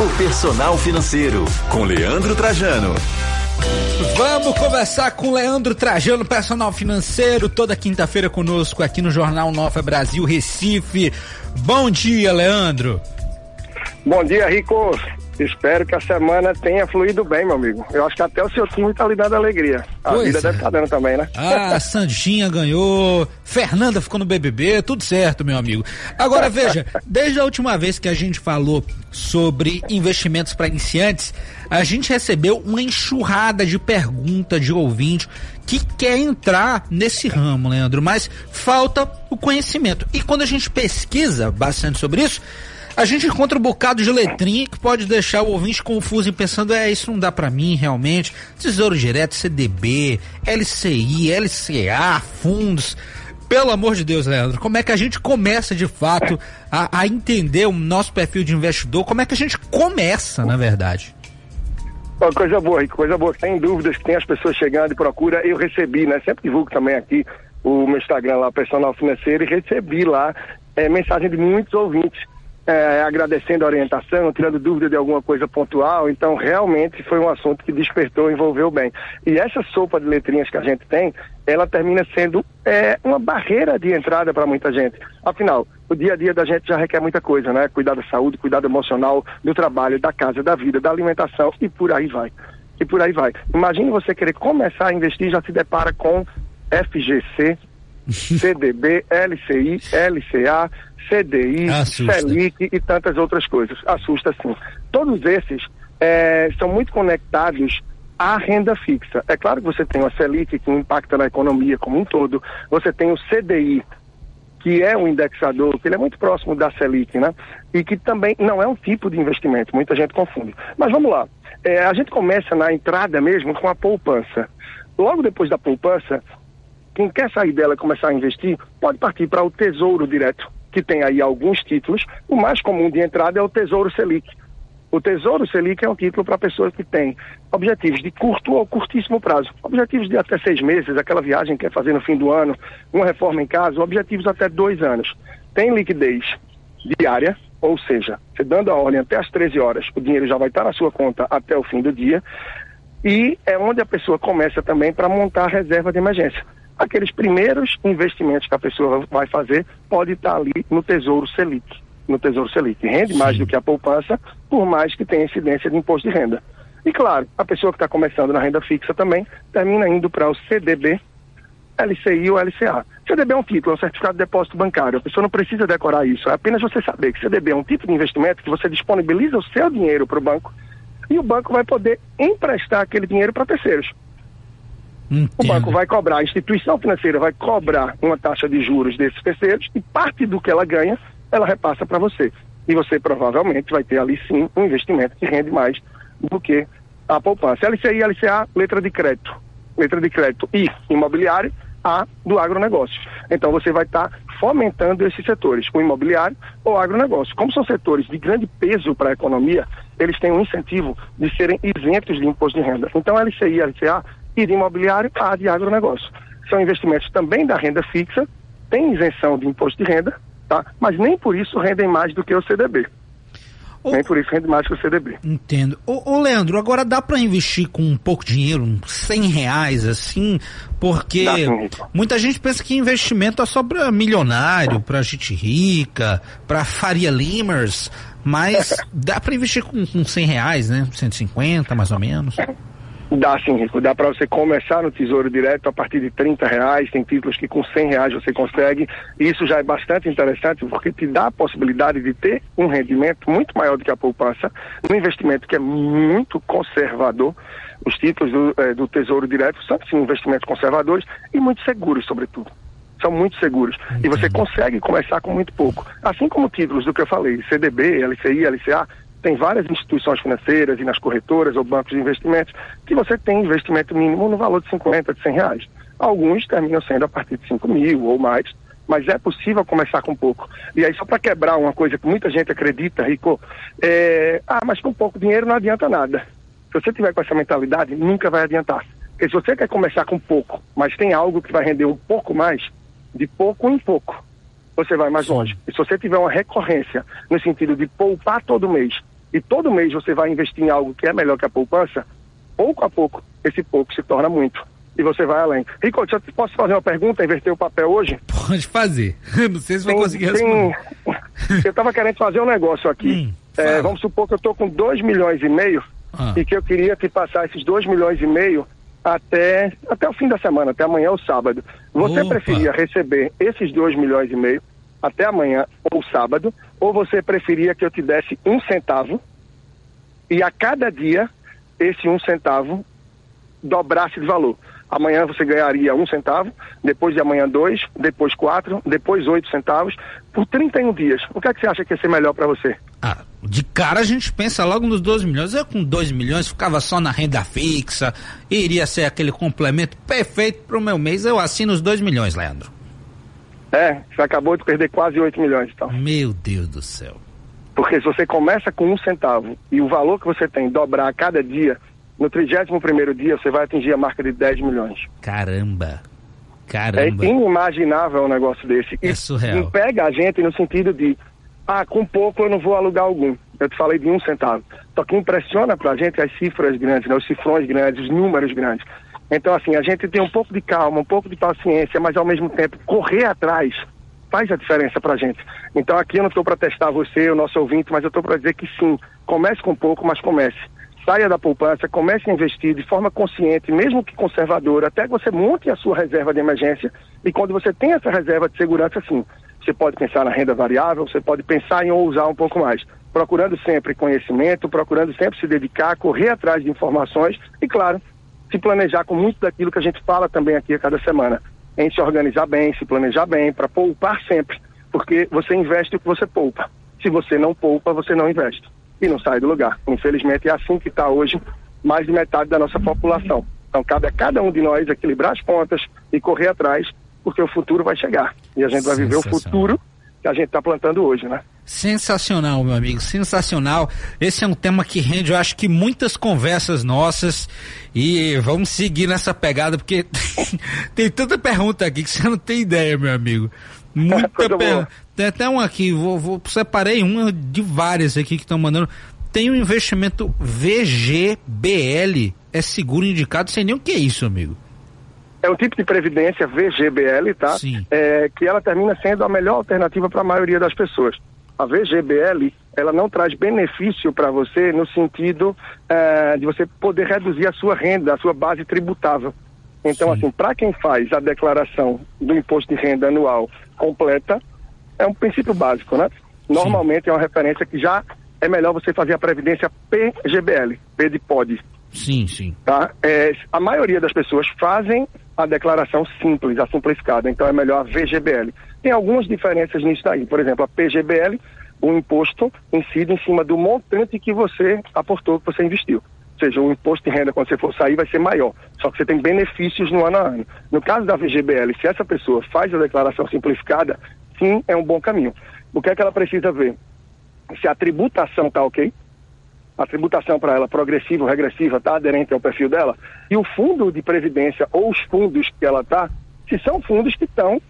O Personal Financeiro, com Leandro Trajano. Vamos conversar com Leandro Trajano, personal financeiro, toda quinta-feira conosco aqui no Jornal Nova Brasil Recife. Bom dia, Leandro. Bom dia, Rico. Espero que a semana tenha fluído bem, meu amigo. Eu acho que até o seu time está lhe dando alegria. A pois vida é. deve estar tá dando também, né? Ah, Sandinha ganhou, Fernanda ficou no BBB, tudo certo, meu amigo. Agora veja, desde a última vez que a gente falou sobre investimentos para iniciantes, a gente recebeu uma enxurrada de perguntas de ouvinte que quer entrar nesse ramo, Leandro, mas falta o conhecimento. E quando a gente pesquisa bastante sobre isso, a gente encontra um bocado de letrinha que pode deixar o ouvinte confuso e pensando, é, isso não dá para mim realmente. Tesouro Direto, CDB, LCI, LCA, fundos. Pelo amor de Deus, Leandro, como é que a gente começa de fato a, a entender o nosso perfil de investidor? Como é que a gente começa, na verdade? Uma coisa boa, coisa boa. Sem dúvidas tem as pessoas chegando e procura. Eu recebi, né? Sempre divulgo também aqui o meu Instagram lá, Personal Financeiro, e recebi lá é, mensagem de muitos ouvintes é, agradecendo a orientação, tirando dúvida de alguma coisa pontual. Então, realmente foi um assunto que despertou, envolveu bem. E essa sopa de letrinhas que a gente tem, ela termina sendo é, uma barreira de entrada para muita gente. Afinal, o dia a dia da gente já requer muita coisa, né? Cuidar da saúde, cuidado emocional, do trabalho, da casa, da vida, da alimentação e por aí vai. E por aí vai. Imagine você querer começar a investir e já se depara com FGC, CDB, LCI, LCA, CDI, Assusta. Selic e tantas outras coisas. Assusta sim. Todos esses é, são muito conectados à renda fixa. É claro que você tem o Selic, que impacta na economia como um todo, você tem o CDI, que é um indexador, que ele é muito próximo da Selic, né? E que também não é um tipo de investimento, muita gente confunde. Mas vamos lá, é, a gente começa na entrada mesmo com a poupança. Logo depois da poupança, quem quer sair dela e começar a investir, pode partir para o Tesouro Direto que tem aí alguns títulos. O mais comum de entrada é o Tesouro Selic. O Tesouro Selic é um título para pessoas que têm objetivos de curto ou curtíssimo prazo. Objetivos de até seis meses, aquela viagem que quer fazer no fim do ano, uma reforma em casa, objetivos até dois anos. Tem liquidez diária, ou seja, você dando a ordem até as 13 horas, o dinheiro já vai estar na sua conta até o fim do dia. E é onde a pessoa começa também para montar a reserva de emergência aqueles primeiros investimentos que a pessoa vai fazer pode estar ali no Tesouro Selic. No Tesouro Selic. Rende Sim. mais do que a poupança, por mais que tenha incidência de imposto de renda. E claro, a pessoa que está começando na renda fixa também termina indo para o CDB, LCI ou LCA. CDB é um título, é um certificado de depósito bancário. A pessoa não precisa decorar isso. É apenas você saber que CDB é um tipo de investimento que você disponibiliza o seu dinheiro para o banco e o banco vai poder emprestar aquele dinheiro para terceiros. Entendo. O banco vai cobrar, a instituição financeira vai cobrar uma taxa de juros desses terceiros e parte do que ela ganha, ela repassa para você. E você provavelmente vai ter ali sim um investimento que rende mais do que a poupança. LCI LCA, letra de crédito. Letra de crédito e imobiliário, A do agronegócio. Então você vai estar tá fomentando esses setores, o imobiliário ou agronegócio. Como são setores de grande peso para a economia, eles têm um incentivo de serem isentos de imposto de renda. Então LCI LCA e de imobiliário a de agronegócio. São investimentos também da renda fixa, tem isenção de imposto de renda, tá? mas nem por isso rendem mais do que o CDB. Nem por isso rende mais que o CDB. Entendo. Ô, ô Leandro, agora dá para investir com um pouco de dinheiro, uns 100 reais assim, porque muita gente pensa que investimento é só para milionário, para gente rica, para Faria Limers, mas dá para investir com, com 100 reais, né? 150 mais ou menos. Dá sim, Rico. Dá para você começar no Tesouro Direto a partir de 30 reais. Tem títulos que com 100 reais você consegue. Isso já é bastante interessante porque te dá a possibilidade de ter um rendimento muito maior do que a poupança, um investimento que é muito conservador. Os títulos do, eh, do Tesouro Direto são sim investimentos conservadores e muito seguros, sobretudo são muito seguros. E você consegue começar com muito pouco. Assim como títulos do que eu falei, CDB, LCI, LCA, tem várias instituições financeiras e nas corretoras ou bancos de investimentos que você tem investimento mínimo no valor de 50, de 100 reais. Alguns terminam sendo a partir de 5 mil ou mais, mas é possível começar com pouco. E aí, só para quebrar uma coisa que muita gente acredita, Rico, é, ah, mas com pouco dinheiro não adianta nada. Se você tiver com essa mentalidade, nunca vai adiantar. Porque se você quer começar com pouco, mas tem algo que vai render um pouco mais, de pouco em pouco, você vai mais longe. E se você tiver uma recorrência no sentido de poupar todo mês e todo mês você vai investir em algo que é melhor que a poupança, pouco a pouco, esse pouco se torna muito. E você vai além. Rico, eu posso fazer uma pergunta, inverter o papel hoje? Pode fazer. Não sei se tem, vou conseguir responder. Tem... eu estava querendo fazer um negócio aqui. Hum, é, vamos supor que eu estou com 2 milhões e meio ah. e que eu queria te passar esses 2 milhões e meio até, até o fim da semana, até amanhã ou sábado. Você Opa. preferia receber esses 2 milhões e meio até amanhã ou sábado, ou você preferia que eu te desse um centavo e a cada dia esse um centavo dobrasse de valor? Amanhã você ganharia um centavo, depois de amanhã dois, depois quatro, depois oito centavos, por 31 dias. O que é que você acha que ia ser melhor para você? Ah, de cara a gente pensa logo nos 12 milhões. Eu com 2 milhões ficava só na renda fixa, iria ser aquele complemento perfeito para o meu mês. Eu assino os 2 milhões, Leandro. É, você acabou de perder quase 8 milhões então. Meu Deus do céu. Porque se você começa com um centavo e o valor que você tem dobrar a cada dia, no 31 primeiro dia você vai atingir a marca de 10 milhões. Caramba! Caramba! É inimaginável um negócio desse. É surreal. E pega a gente no sentido de ah, com pouco eu não vou alugar algum. Eu te falei de um centavo. Só que impressiona pra gente as cifras grandes, né? os cifrões grandes, os números grandes. Então, assim, a gente tem um pouco de calma, um pouco de paciência, mas ao mesmo tempo correr atrás faz a diferença pra gente. Então, aqui eu não estou para testar você, o nosso ouvinte, mas eu estou para dizer que sim, comece com pouco, mas comece. Saia da poupança, comece a investir de forma consciente, mesmo que conservadora, até que você monte a sua reserva de emergência. E quando você tem essa reserva de segurança, sim, você pode pensar na renda variável, você pode pensar em ousar um pouco mais. Procurando sempre conhecimento, procurando sempre se dedicar, correr atrás de informações e, claro, se planejar com muito daquilo que a gente fala também aqui a cada semana. Em se organizar bem, se planejar bem, para poupar sempre. Porque você investe o que você poupa. Se você não poupa, você não investe. E não sai do lugar. Infelizmente é assim que está hoje mais de metade da nossa população. Então cabe a cada um de nós equilibrar as pontas e correr atrás porque o futuro vai chegar. E a gente vai viver o futuro que a gente está plantando hoje, né? Sensacional, meu amigo, sensacional. Esse é um tema que rende, eu acho que muitas conversas nossas e vamos seguir nessa pegada porque tem tanta pergunta aqui que você não tem ideia, meu amigo. Muita pergunta. Tem até um aqui, vou, vou, separei uma de várias aqui que estão mandando. Tem um investimento VGBL, é seguro indicado, sem nem o que é isso, amigo é um tipo de previdência VGBL, tá? Sim. É, que ela termina sendo a melhor alternativa para a maioria das pessoas. A VGBL, ela não traz benefício para você no sentido é, de você poder reduzir a sua renda, a sua base tributável. Então, Sim. assim, para quem faz a declaração do imposto de renda anual completa, é um princípio básico, né? Normalmente Sim. é uma referência que já é melhor você fazer a previdência PGBL, P de POD. Sim, sim. Tá? É, a maioria das pessoas fazem a declaração simples, a simplificada, então é melhor a VGBL. Tem algumas diferenças nisso daí. Por exemplo, a PGBL, o imposto incide em cima do montante que você aportou, que você investiu. Ou seja, o imposto de renda, quando você for sair, vai ser maior. Só que você tem benefícios no ano a ano. No caso da VGBL, se essa pessoa faz a declaração simplificada, sim, é um bom caminho. O que é que ela precisa ver? Se a tributação está ok, a tributação para ela progressiva ou regressiva está aderente ao perfil dela, e o fundo de previdência ou os fundos que ela está, se são fundos que estão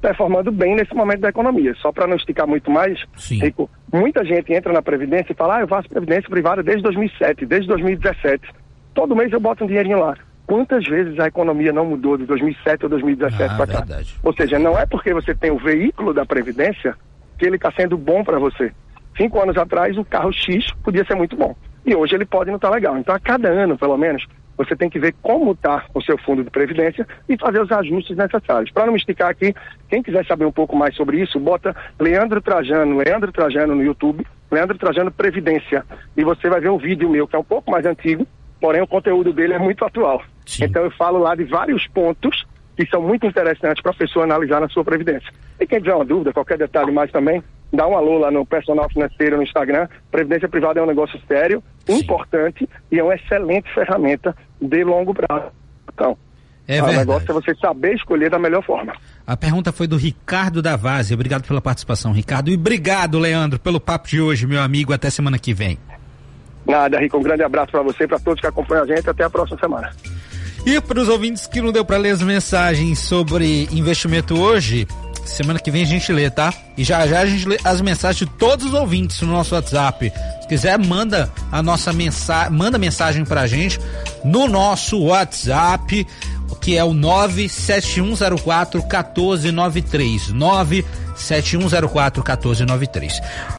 performando bem nesse momento da economia. Só para não esticar muito mais, Sim. Rico, muita gente entra na Previdência e fala, ah, eu faço Previdência privada desde 2007, desde 2017. Todo mês eu boto um dinheirinho lá. Quantas vezes a economia não mudou de 2007 ou 2017 ah, para cá? Verdade. Ou seja, não é porque você tem o veículo da Previdência que ele está sendo bom para você cinco anos atrás o carro X podia ser muito bom. E hoje ele pode não estar tá legal. Então, a cada ano, pelo menos, você tem que ver como está o seu fundo de previdência e fazer os ajustes necessários. Para não me esticar aqui, quem quiser saber um pouco mais sobre isso, bota Leandro Trajano, Leandro Trajano no YouTube, Leandro Trajano Previdência. E você vai ver um vídeo meu que é um pouco mais antigo, porém o conteúdo dele é muito atual. Sim. Então eu falo lá de vários pontos que são muito interessantes para a pessoa analisar na sua previdência. E quem tiver uma dúvida, qualquer detalhe mais também, dá um alô lá no personal financeiro no Instagram. Previdência privada é um negócio sério, Sim. importante e é uma excelente ferramenta de longo prazo. Então, é o negócio é você saber escolher da melhor forma. A pergunta foi do Ricardo Davazzi. Obrigado pela participação, Ricardo. E obrigado, Leandro, pelo papo de hoje, meu amigo. Até semana que vem. Nada, Rico. Um grande abraço para você e para todos que acompanham a gente. Até a próxima semana. E para os ouvintes que não deu para ler as mensagens sobre investimento hoje, Semana que vem a gente lê, tá? E já já a gente lê as mensagens de todos os ouvintes no nosso WhatsApp. Quiser, manda a nossa mensagem, manda mensagem pra gente no nosso WhatsApp, que é o 97104 1493. 97104 1493.